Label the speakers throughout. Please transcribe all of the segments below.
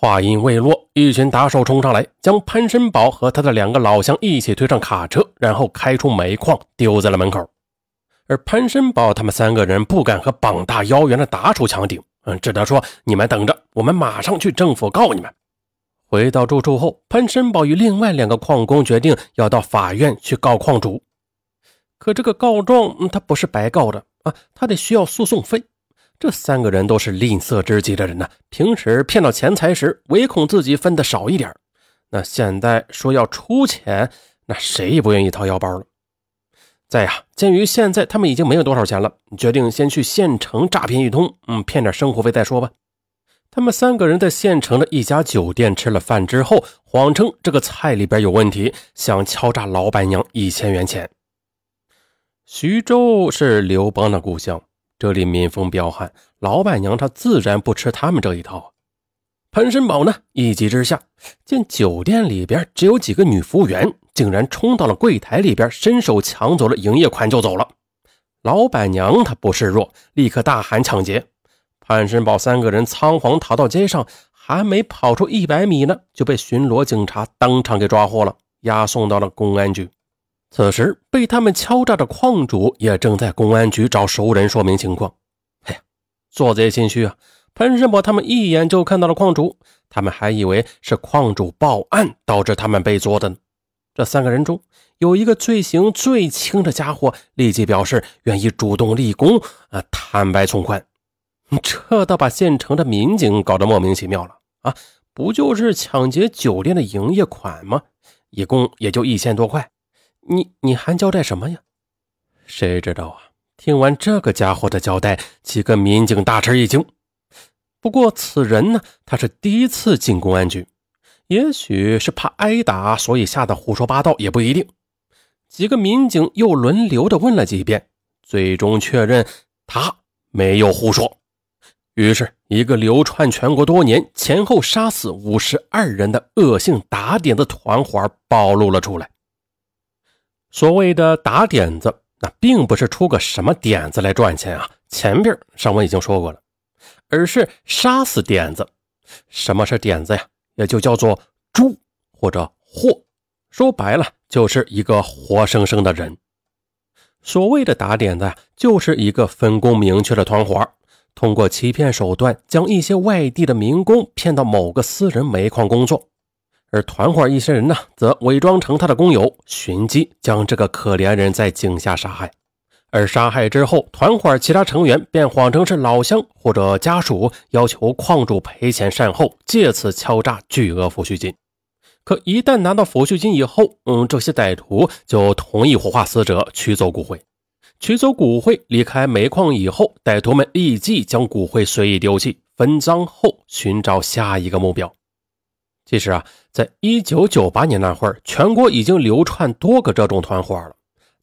Speaker 1: 话音未落，一群打手冲上来，将潘申宝和他的两个老乡一起推上卡车，然后开出煤矿，丢在了门口。而潘申宝他们三个人不敢和膀大腰圆的打手强顶，嗯，只得说：“你们等着，我们马上去政府告你们。”回到住处后，潘申宝与另外两个矿工决定要到法院去告矿主。可这个告状，他不是白告的啊，他得需要诉讼费。这三个人都是吝啬之极的人呢。平时骗到钱财时，唯恐自己分的少一点那现在说要出钱，那谁也不愿意掏腰包了。再呀，鉴于现在他们已经没有多少钱了，决定先去县城诈骗一通，嗯，骗点生活费再说吧。他们三个人在县城的一家酒店吃了饭之后，谎称这个菜里边有问题，想敲诈老板娘一千元钱。徐州是刘邦的故乡。这里民风彪悍，老板娘她自然不吃他们这一套。潘申宝呢，一急之下，见酒店里边只有几个女服务员，竟然冲到了柜台里边，伸手抢走了营业款就走了。老板娘她不示弱，立刻大喊抢劫。潘申宝三个人仓皇逃到街上，还没跑出一百米呢，就被巡逻警察当场给抓获了，押送到了公安局。此时，被他们敲诈的矿主也正在公安局找熟人说明情况。哎呀，做贼心虚啊！潘申宝他们一眼就看到了矿主，他们还以为是矿主报案导致他们被捉的呢。这三个人中有一个罪行最轻的家伙，立即表示愿意主动立功啊，坦白从宽。这倒把县城的民警搞得莫名其妙了啊！不就是抢劫酒店的营业款吗？一共也就一千多块。你你还交代什么呀？谁知道啊！听完这个家伙的交代，几个民警大吃一惊。不过此人呢，他是第一次进公安局，也许是怕挨打，所以吓得胡说八道也不一定。几个民警又轮流的问了几遍，最终确认他没有胡说。于是，一个流窜全国多年、前后杀死五十二人的恶性打点的团伙暴露了出来。所谓的打点子，那并不是出个什么点子来赚钱啊。前边上文已经说过了，而是杀死点子。什么是点子呀？也就叫做猪或者货，说白了就是一个活生生的人。所谓的打点子，就是一个分工明确的团伙，通过欺骗手段将一些外地的民工骗到某个私人煤矿工作。而团伙一些人呢，则伪装成他的工友，寻机将这个可怜人在井下杀害。而杀害之后，团伙其他成员便谎称是老乡或者家属，要求矿主赔钱善后，借此敲诈巨额抚恤金。可一旦拿到抚恤金以后，嗯，这些歹徒就同意火化死者，取走骨灰。取走骨灰离开煤矿以后，歹徒们立即将骨灰随意丢弃，分赃后寻找下一个目标。其实啊，在一九九八年那会儿，全国已经流窜多个这种团伙了，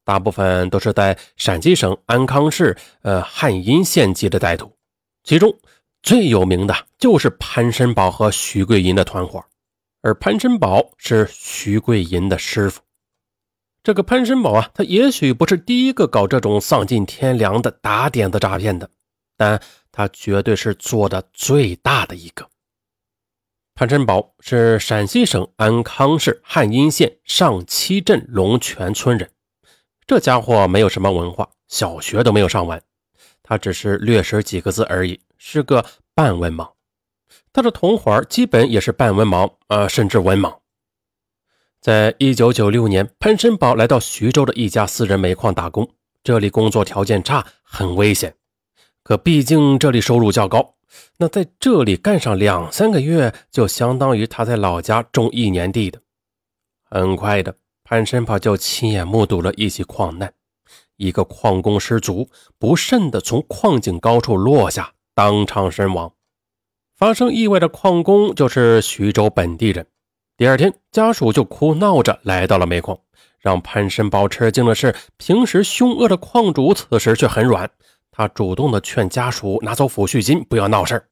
Speaker 1: 大部分都是在陕西省安康市呃汉阴县级的歹徒，其中最有名的就是潘申宝和徐桂银的团伙，而潘申宝是徐桂银的师傅。这个潘申宝啊，他也许不是第一个搞这种丧尽天良的打点子诈骗的，但他绝对是做的最大的一个。潘申宝是陕西省安康市汉阴县上七镇龙泉村人，这家伙没有什么文化，小学都没有上完，他只是略识几个字而已，是个半文盲。他的同伙基本也是半文盲，呃，甚至文盲。在一九九六年，潘申宝来到徐州的一家私人煤矿打工，这里工作条件差，很危险，可毕竟这里收入较高。那在这里干上两三个月，就相当于他在老家种一年地的。很快的，潘申宝就亲眼目睹了一起矿难，一个矿工失足，不慎的从矿井高处落下，当场身亡。发生意外的矿工就是徐州本地人。第二天，家属就哭闹着来到了煤矿。让潘申宝吃惊的是，平时凶恶的矿主此时却很软。他主动的劝家属拿走抚恤金，不要闹事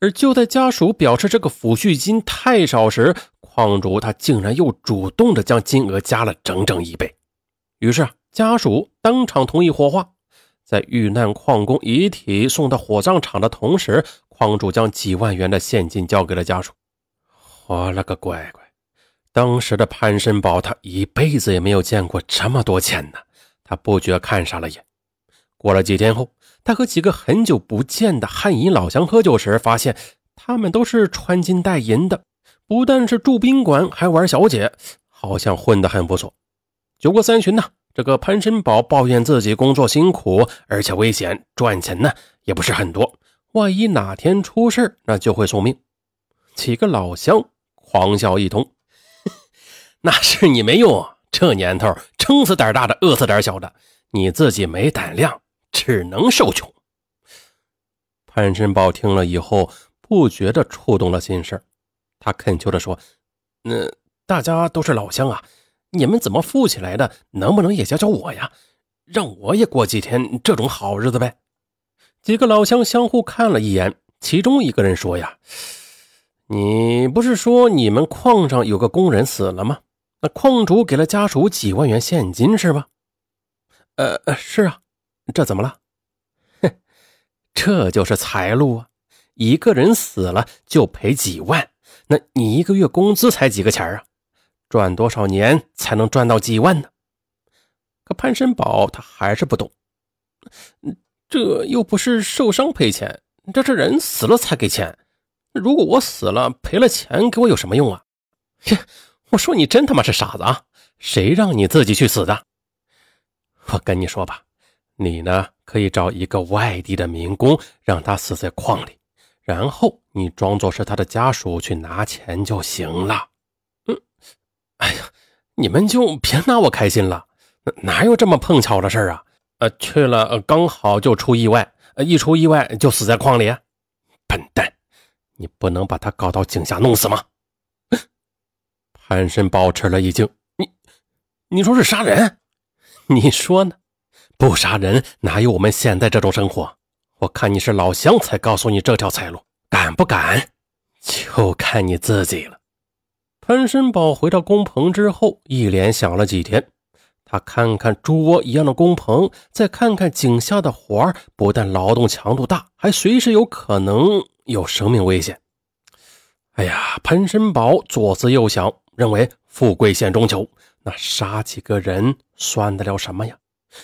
Speaker 1: 而就在家属表示这个抚恤金太少时，矿主他竟然又主动的将金额加了整整一倍。于是啊，家属当场同意火化。在遇难矿工遗体送到火葬场的同时，矿主将几万元的现金交给了家属，我了个乖乖！当时的潘申宝，他一辈子也没有见过这么多钱呢。他不觉看傻了眼。过了几天后，他和几个很久不见的汉银老乡喝酒时，发现他们都是穿金戴银的，不但是住宾馆，还玩小姐，好像混得很不错。酒过三巡呢，这个潘申宝抱怨自己工作辛苦，而且危险，赚钱呢也不是很多，万一哪天出事那就会送命。几个老乡狂笑一通，那是你没用，这年头撑死胆大的，饿死胆小的，你自己没胆量，只能受穷。潘申宝听了以后，不觉得触动了心事他恳求的说：“那大家都是老乡啊，你们怎么富起来的？能不能也教教我呀？让我也过几天这种好日子呗？”几个老乡相互看了一眼，其中一个人说：“呀。”你不是说你们矿上有个工人死了吗？那矿主给了家属几万元现金是吧？呃，是啊，这怎么了？哼，这就是财路啊！一个人死了就赔几万，那你一个月工资才几个钱啊？赚多少年才能赚到几万呢？可潘申宝他还是不懂，这又不是受伤赔钱，这是人死了才给钱。如果我死了，赔了钱给我有什么用啊？切！我说你真他妈是傻子啊！谁让你自己去死的？我跟你说吧，你呢可以找一个外地的民工，让他死在矿里，然后你装作是他的家属去拿钱就行了。嗯，哎呀，你们就别拿我开心了，哪有这么碰巧的事啊？呃，去了刚好就出意外，一出意外就死在矿里，笨蛋！你不能把他搞到井下弄死吗？潘申宝吃了一惊，你，你说是杀人？你说呢？不杀人哪有我们现在这种生活？我看你是老乡才告诉你这条财路，敢不敢？就看你自己了。潘申宝回到工棚之后，一连想了几天。他看看猪窝一样的工棚，再看看井下的活儿，不但劳动强度大，还随时有可能。有生命危险！哎呀，潘申宝左思右想，认为富贵险中求，那杀几个人算得了什么呀？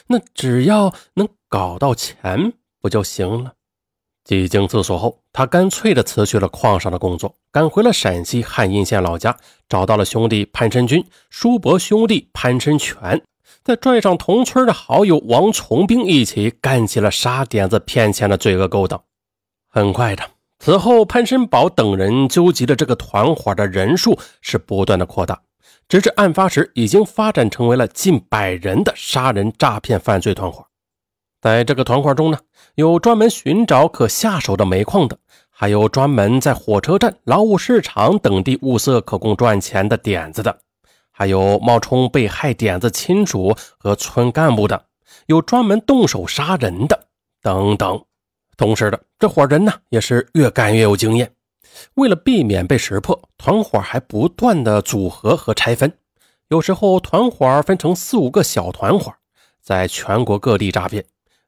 Speaker 1: 那只要能搞到钱不就行了？几经思索后，他干脆的辞去了矿上的工作，赶回了陕西汉阴县老家，找到了兄弟潘申军、叔伯兄弟潘申全，再拽上同村的好友王从兵，一起干起了杀点子骗钱的罪恶勾当。很快的。此后，潘申宝等人纠集的这个团伙的人数是不断的扩大，直至案发时已经发展成为了近百人的杀人诈骗犯罪团伙。在这个团伙中呢，有专门寻找可下手的煤矿的，还有专门在火车站、劳务市场等地物色可供赚钱的点子的，还有冒充被害点子亲属和村干部的，有专门动手杀人的，等等。同时的这伙人呢，也是越干越有经验。为了避免被识破，团伙还不断的组合和拆分。有时候团伙分成四五个小团伙，在全国各地诈骗；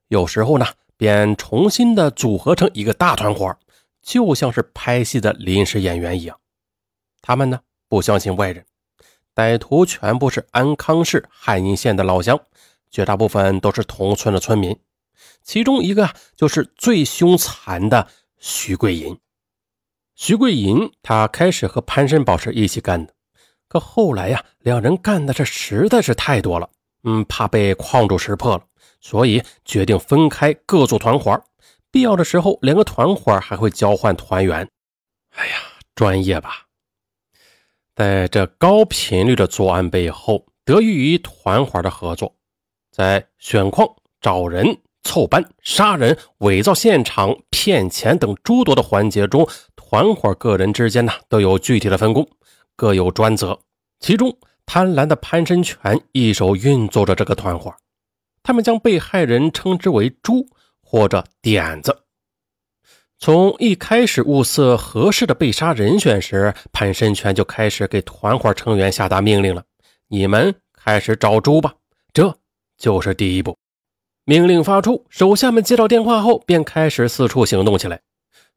Speaker 1: 有时候呢，便重新的组合成一个大团伙，就像是拍戏的临时演员一样。他们呢，不相信外人，歹徒全部是安康市汉阴县的老乡，绝大部分都是同村的村民。其中一个就是最凶残的徐桂银。徐桂银他开始和潘申宝是一起干的，可后来呀，两人干的这实在是太多了，嗯，怕被矿主识破了，所以决定分开各组团伙。必要的时候，两个团伙还会交换团员。哎呀，专业吧！在这高频率的作案背后，得益于团伙的合作，在选矿、找人。凑班、杀人、伪造现场、骗钱等诸多的环节中，团伙个人之间呢都有具体的分工，各有专责。其中，贪婪的潘申全一手运作着这个团伙，他们将被害人称之为“猪”或者“点子”。从一开始物色合适的被杀人选时，潘申全就开始给团伙成员下达命令了：“你们开始找猪吧。”这就是第一步。命令发出，手下们接到电话后便开始四处行动起来。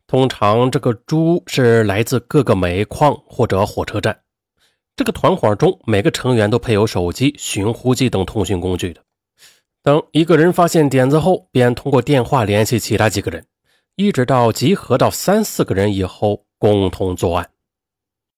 Speaker 1: 通常这个猪是来自各个煤矿或者火车站。这个团伙中每个成员都配有手机、寻呼机等通讯工具的。等一个人发现点子后，便通过电话联系其他几个人，一直到集合到三四个人以后，共同作案。